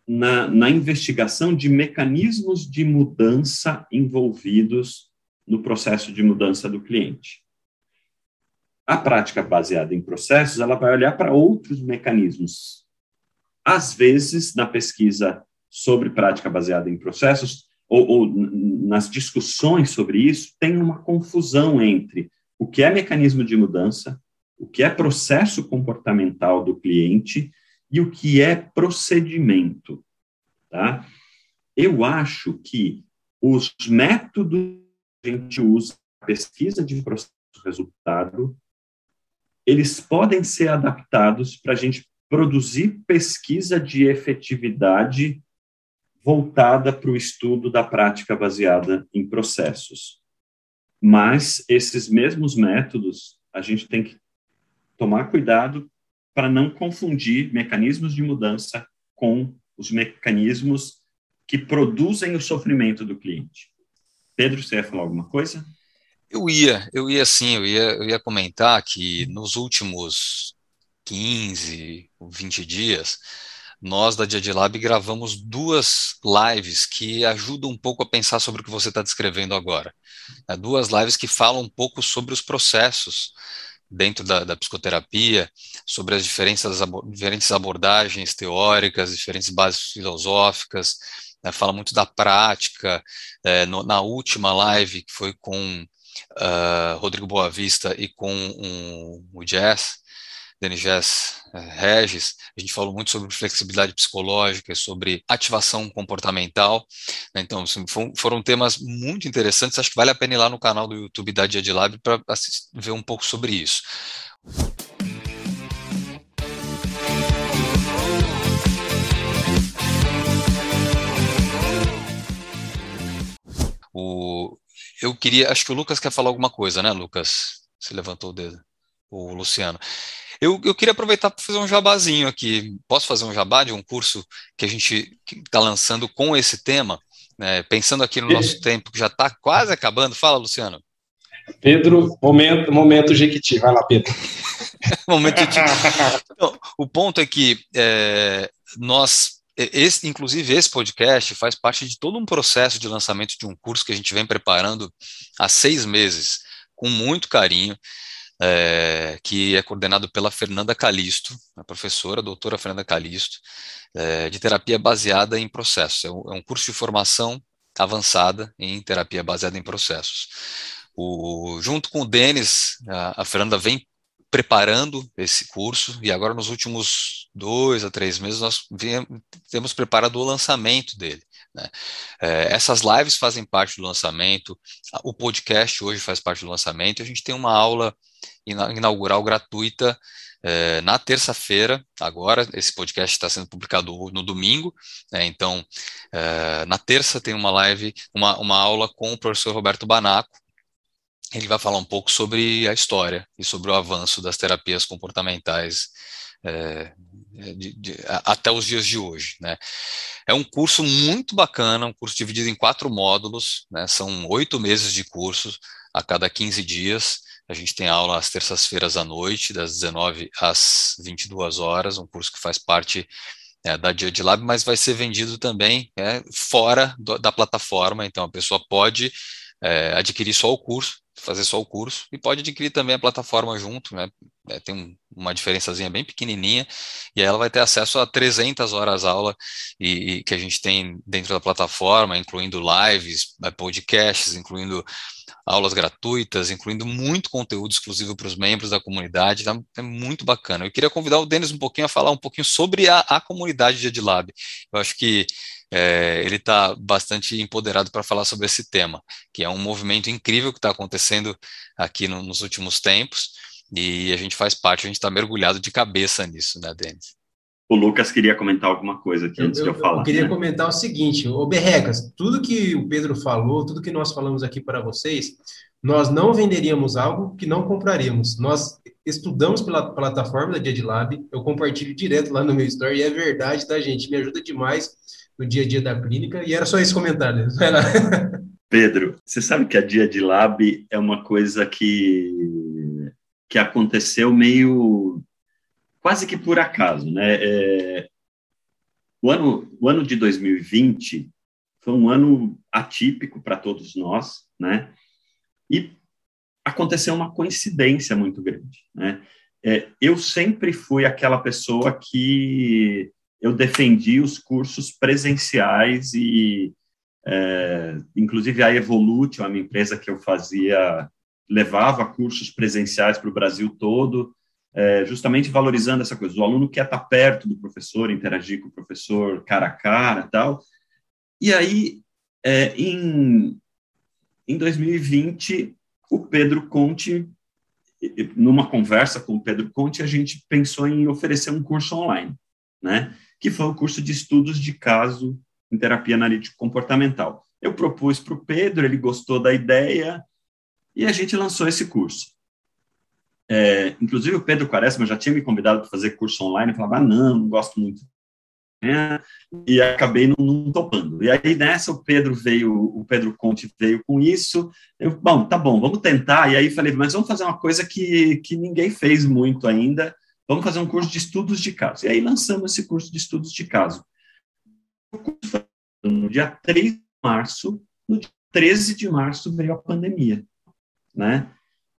na, na investigação de mecanismos de mudança envolvidos no processo de mudança do cliente. A prática baseada em processos, ela vai olhar para outros mecanismos. Às vezes, na pesquisa sobre prática baseada em processos, ou, ou nas discussões sobre isso, tem uma confusão entre o que é mecanismo de mudança, o que é processo comportamental do cliente e o que é procedimento, tá? Eu acho que os métodos que a gente usa pesquisa de processo-resultado, eles podem ser adaptados para a gente produzir pesquisa de efetividade voltada para o estudo da prática baseada em processos. Mas esses mesmos métodos, a gente tem que tomar cuidado para não confundir mecanismos de mudança com os mecanismos que produzem o sofrimento do cliente. Pedro, você ia falar alguma coisa? Eu ia, eu ia sim, eu ia, eu ia comentar que nos últimos 15, 20 dias, nós da Dia Lab gravamos duas lives que ajudam um pouco a pensar sobre o que você está descrevendo agora. É, duas lives que falam um pouco sobre os processos dentro da, da psicoterapia, sobre as diferentes, diferentes abordagens teóricas, diferentes bases filosóficas, né, fala muito da prática. É, no, na última live, que foi com uh, Rodrigo Boavista e com um, o Jazz, Jess eh, Regis, a gente falou muito sobre flexibilidade psicológica, sobre ativação comportamental. Né? Então, assim, foram temas muito interessantes. Acho que vale a pena ir lá no canal do YouTube da Dia de Lab para ver um pouco sobre isso. O, eu queria, acho que o Lucas quer falar alguma coisa, né, Lucas? Você levantou o dedo, o Luciano. Eu, eu queria aproveitar para fazer um jabazinho aqui. Posso fazer um jabá de um curso que a gente está lançando com esse tema? Né? Pensando aqui no nosso tempo, que já está quase acabando. Fala, Luciano. Pedro, momento, momento Jequiti. Vai lá, Pedro. momento Jequiti. Então, o ponto é que é, nós esse, inclusive, esse podcast faz parte de todo um processo de lançamento de um curso que a gente vem preparando há seis meses, com muito carinho é, que é coordenado pela Fernanda Calisto, a professora, a doutora Fernanda Calisto, é, de terapia baseada em processos. É um, é um, curso de formação avançada em terapia baseada em processos. O, junto com o Denis, a, a Fernanda vem preparando esse curso e agora nos últimos dois a três meses nós viemos, temos preparado o lançamento dele. Né? É, essas lives fazem parte do lançamento, o podcast hoje faz parte do lançamento, a gente tem uma aula inaugural gratuita é, na terça-feira, agora, esse podcast está sendo publicado no domingo, né, então, é, na terça tem uma live, uma, uma aula com o professor Roberto Banaco, ele vai falar um pouco sobre a história e sobre o avanço das terapias comportamentais é, de, de, até os dias de hoje. Né. É um curso muito bacana, um curso dividido em quatro módulos, né, são oito meses de curso a cada 15 dias, a gente tem aula às terças-feiras à noite, das 19 às 22 horas, um curso que faz parte é, da Dia de Lab, mas vai ser vendido também é, fora do, da plataforma, então a pessoa pode é, adquirir só o curso, fazer só o curso, e pode adquirir também a plataforma junto, né? Tem um, uma diferençazinha bem pequenininha, e aí ela vai ter acesso a 300 horas aula e, e que a gente tem dentro da plataforma, incluindo lives, podcasts, incluindo aulas gratuitas, incluindo muito conteúdo exclusivo para os membros da comunidade, tá? é muito bacana. Eu queria convidar o Denis um pouquinho a falar um pouquinho sobre a, a comunidade de EdLab. Eu acho que é, ele está bastante empoderado para falar sobre esse tema, que é um movimento incrível que está acontecendo aqui no, nos últimos tempos, e a gente faz parte, a gente está mergulhado de cabeça nisso, né, Denis? O Lucas queria comentar alguma coisa aqui antes eu, de eu falar. Eu queria né? comentar o seguinte, ô Berrecas, tudo que o Pedro falou, tudo que nós falamos aqui para vocês, nós não venderíamos algo que não compraríamos. Nós estudamos pela plataforma da DiaDlab, eu compartilho direto lá no meu story, e é verdade, tá, gente? Me ajuda demais no dia a dia da clínica, e era só esse comentário. Vai lá. Pedro, você sabe que a Dia de Lab é uma coisa que, que aconteceu meio quase que por acaso, né? É, o, ano, o ano de 2020 foi um ano atípico para todos nós, né? E aconteceu uma coincidência muito grande, né? É, eu sempre fui aquela pessoa que eu defendi os cursos presenciais e, é, inclusive, a Evolute, a minha empresa que eu fazia, levava cursos presenciais para o Brasil todo, é, justamente valorizando essa coisa. O aluno quer estar perto do professor, interagir com o professor cara a cara tal. E aí, é, em, em 2020, o Pedro Conte, numa conversa com o Pedro Conte, a gente pensou em oferecer um curso online, né? que foi o curso de estudos de caso em terapia analítico comportamental. Eu propus para o Pedro, ele gostou da ideia e a gente lançou esse curso. É, inclusive o Pedro Quaresma já tinha me convidado para fazer curso online, eu falava, ah, não, não gosto muito. É, e acabei não, não, topando. E aí nessa o Pedro veio, o Pedro Conte veio com isso. Eu, bom, tá bom, vamos tentar. E aí falei, mas vamos fazer uma coisa que, que ninguém fez muito ainda, vamos fazer um curso de estudos de caso. E aí lançamos esse curso de estudos de caso. O curso foi no dia 3 de março, no dia 13 de março veio a pandemia, né?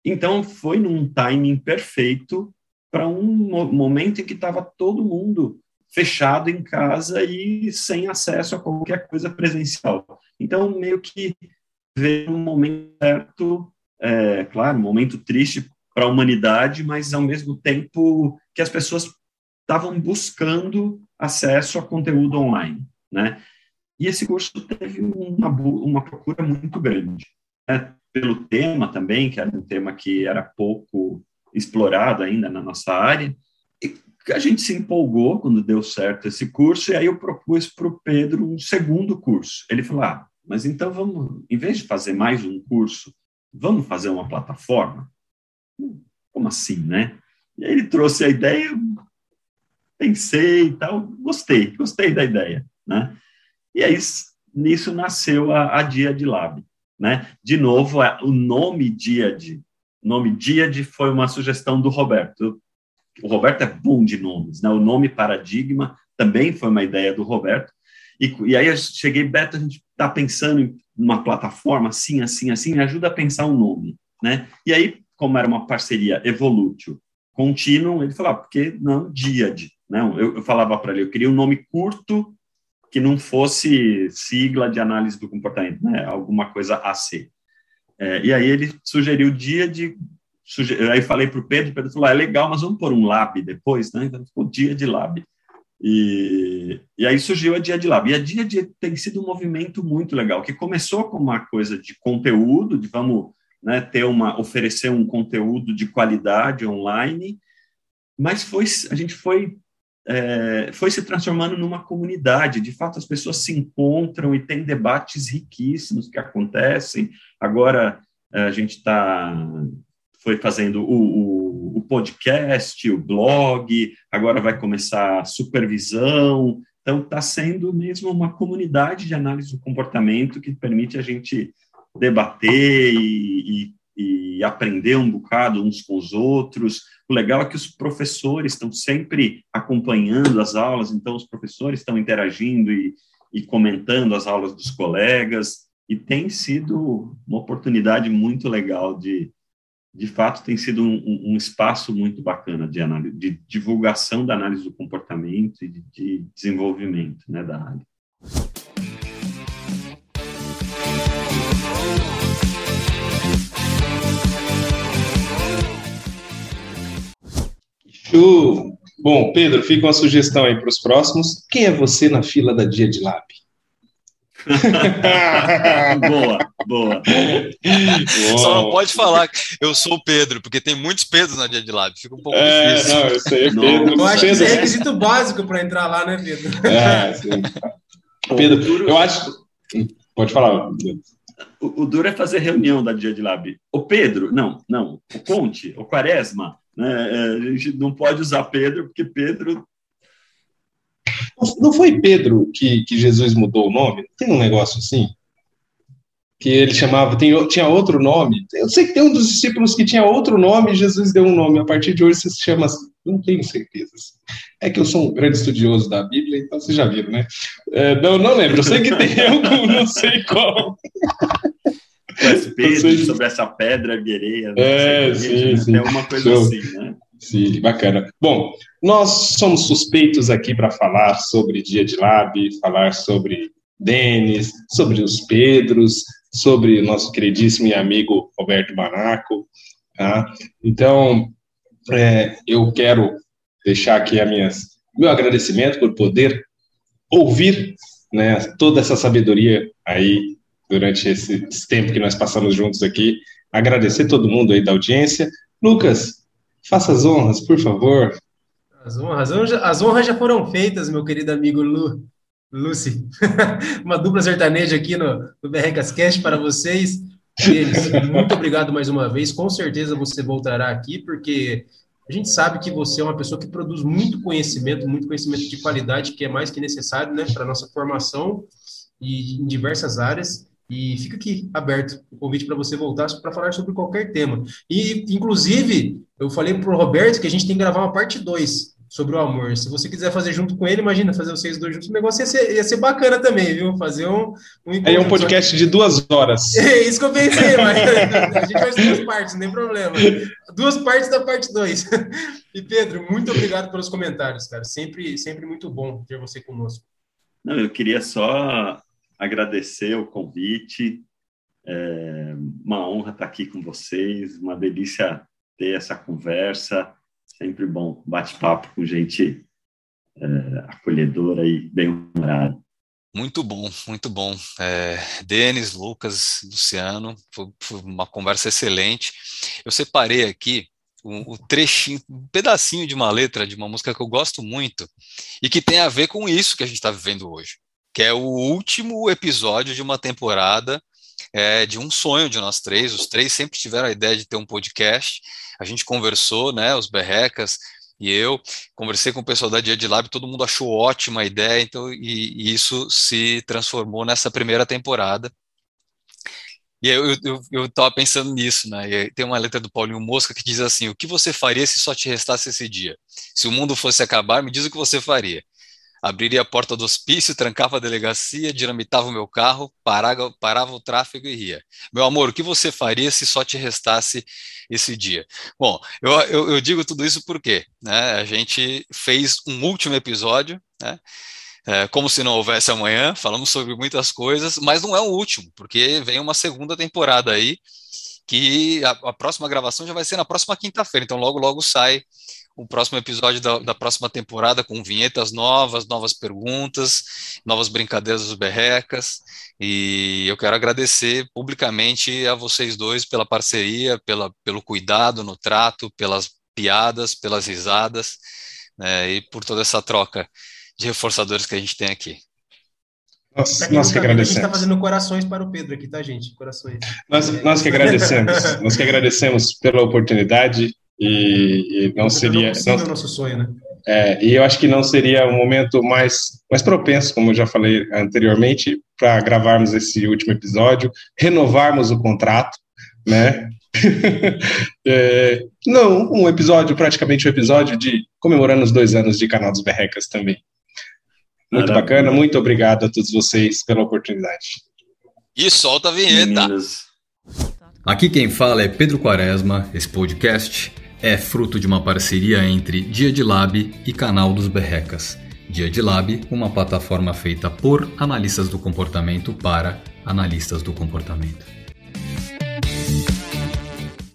Então foi num timing perfeito para um momento em que estava todo mundo fechado em casa e sem acesso a qualquer coisa presencial. Então meio que veio um momento certo, é, claro, um momento triste para a humanidade, mas ao mesmo tempo que as pessoas estavam buscando acesso a conteúdo online, né? E esse curso teve uma, uma procura muito grande, né? Pelo tema também, que era um tema que era pouco explorado ainda na nossa área, e a gente se empolgou quando deu certo esse curso, e aí eu propus para o Pedro um segundo curso. Ele falou, ah, mas então vamos, em vez de fazer mais um curso, vamos fazer uma plataforma? Como assim, né? E aí ele trouxe a ideia, pensei e tal, gostei, gostei da ideia, né? E aí nisso nasceu a, a Dia de Lab, né? De novo, o nome Dia de, nome Dia de foi uma sugestão do Roberto. O Roberto é bom de nomes, né? O nome Paradigma também foi uma ideia do Roberto. E, e aí eu cheguei, Beto, a gente está pensando em uma plataforma assim, assim, assim, me ajuda a pensar um nome, né? E aí como era uma parceria Evolutio Continuum, ele falava, ah, por que não Diad? Não, eu, eu falava para ele, eu queria um nome curto que não fosse sigla de análise do comportamento, né? alguma coisa AC. É, e aí ele sugeriu dia de. Aí falei para o Pedro, o Pedro falou: ah, é legal, mas vamos pôr um lab depois, né? Então ficou dia de lab. E, e aí surgiu a Dia de Lab. E a Dia de tem sido um movimento muito legal, que começou com uma coisa de conteúdo, de vamos né, ter uma, oferecer um conteúdo de qualidade online, mas foi, a gente foi, é, foi se transformando numa comunidade. De fato, as pessoas se encontram e tem debates riquíssimos que acontecem. Agora é, a gente está foi fazendo o, o, o, podcast, o blog, agora vai começar a supervisão. Então, está sendo mesmo uma comunidade de análise do comportamento que permite a gente debater e, e, e, aprender um bocado uns com os outros. O legal é que os professores estão sempre acompanhando as aulas, então os professores estão interagindo e, e comentando as aulas dos colegas, e tem sido uma oportunidade muito legal de, de fato, tem sido um, um espaço muito bacana de, análise, de divulgação da análise do comportamento e de, de desenvolvimento né, da área. Bom, Pedro, fica uma sugestão aí para os próximos. Quem é você na fila da Dia de Lab? boa, boa, boa. Só não pode falar que eu sou o Pedro, porque tem muitos Pedros na Dia de Lab. Fica um pouco é, difícil. Não, eu sei, Pedro. Eu acho Pedro. que é requisito básico para entrar lá, né, Pedro? É, sim. Pedro, eu acho. Pode falar. O, o duro é fazer reunião da Dia de Lab. O Pedro, não, não. O Conte, o Quaresma, né? É, a gente não pode usar Pedro, porque Pedro não foi Pedro que, que Jesus mudou o nome? Tem um negócio assim? Que ele chamava, tem, tinha outro nome. Eu sei que tem um dos discípulos que tinha outro nome e Jesus deu um nome. A partir de hoje se chama. Não tenho certeza. É que eu sou um grande estudioso da Bíblia, então vocês já viram, né? É, não, não lembro. Eu sei que tem algum, não sei qual. Pedro, sobre essa pedra guerreira. É, sim, né? sim. Tem uma coisa Show. assim, né? Sim, bacana. Bom, nós somos suspeitos aqui para falar sobre Dia de Lab, falar sobre Denis, sobre os Pedros, sobre o nosso queridíssimo e amigo Roberto Banaco. Tá? Então, é, eu quero deixar aqui a minhas, meu agradecimento por poder ouvir né, toda essa sabedoria aí durante esse, esse tempo que nós passamos juntos aqui. Agradecer todo mundo aí da audiência. Lucas, Faça as honras, por favor. As honras, as honras já foram feitas, meu querido amigo Lu, Lucy. Uma dupla sertaneja aqui no, no Berrecas Cast para vocês. Eles, muito obrigado mais uma vez. Com certeza você voltará aqui, porque a gente sabe que você é uma pessoa que produz muito conhecimento, muito conhecimento de qualidade, que é mais que necessário né, para a nossa formação e em diversas áreas. E fica aqui aberto o convite para você voltar para falar sobre qualquer tema. E, inclusive, eu falei para o Roberto que a gente tem que gravar uma parte 2 sobre o amor. Se você quiser fazer junto com ele, imagina fazer vocês dois juntos, o negócio ia ser, ia ser bacana também, viu? Fazer um. um é um podcast de duas horas. É isso que eu pensei, mas a gente faz duas partes, não tem problema. Duas partes da parte 2. E Pedro, muito obrigado pelos comentários, cara. Sempre, sempre muito bom ter você conosco. Não, eu queria só agradecer o convite. É uma honra estar aqui com vocês, uma delícia ter essa conversa. Sempre bom bate-papo com gente é, acolhedora e bem-humorada. Muito bom, muito bom. É, Denis, Lucas, Luciano, foi, foi, uma conversa excelente. Eu separei aqui o, o trechinho, um pedacinho de uma letra de uma música que eu gosto muito e que tem a ver com isso que a gente está vivendo hoje que é o último episódio de uma temporada é, de um sonho de nós três. Os três sempre tiveram a ideia de ter um podcast. A gente conversou, né, os berrecas e eu, conversei com o pessoal da Dia de Lab, todo mundo achou ótima a ideia, então, e, e isso se transformou nessa primeira temporada. E eu, eu, eu tava pensando nisso, né? E tem uma letra do Paulinho Mosca que diz assim: O que você faria se só te restasse esse dia? Se o mundo fosse acabar, me diz o que você faria abriria a porta do hospício, trancava a delegacia, dinamitava o meu carro, parava, parava o tráfego e ria. Meu amor, o que você faria se só te restasse esse dia? Bom, eu, eu, eu digo tudo isso porque né, a gente fez um último episódio, né, é, como se não houvesse amanhã, falamos sobre muitas coisas, mas não é o último, porque vem uma segunda temporada aí, que a, a próxima gravação já vai ser na próxima quinta-feira, então logo, logo sai o próximo episódio da, da, próxima temporada com vinhetas novas, novas perguntas, novas brincadeiras dos berrecas. E eu quero agradecer publicamente a vocês dois pela parceria, pela, pelo cuidado no trato, pelas piadas, pelas risadas né, e por toda essa troca de reforçadores que a gente tem aqui. Nós, nós que agradecemos. A gente está fazendo corações para o Pedro aqui, tá, gente? Corações. Nós, nós que agradecemos. nós que agradecemos pela oportunidade e, e não seria. Não, o nosso sonho, né? É, e eu acho que não seria um momento mais, mais propenso, como eu já falei anteriormente, para gravarmos esse último episódio, renovarmos o contrato, né? é, não, um episódio, praticamente um episódio de comemorando os dois anos de Canal dos Berrecas também. Muito Maravilha. bacana, muito obrigado a todos vocês pela oportunidade. E solta a vinheta. Meninas. Aqui quem fala é Pedro Quaresma, esse podcast é fruto de uma parceria entre Dia de Lab e Canal dos Berrecas. Dia de Lab, uma plataforma feita por analistas do comportamento para analistas do comportamento.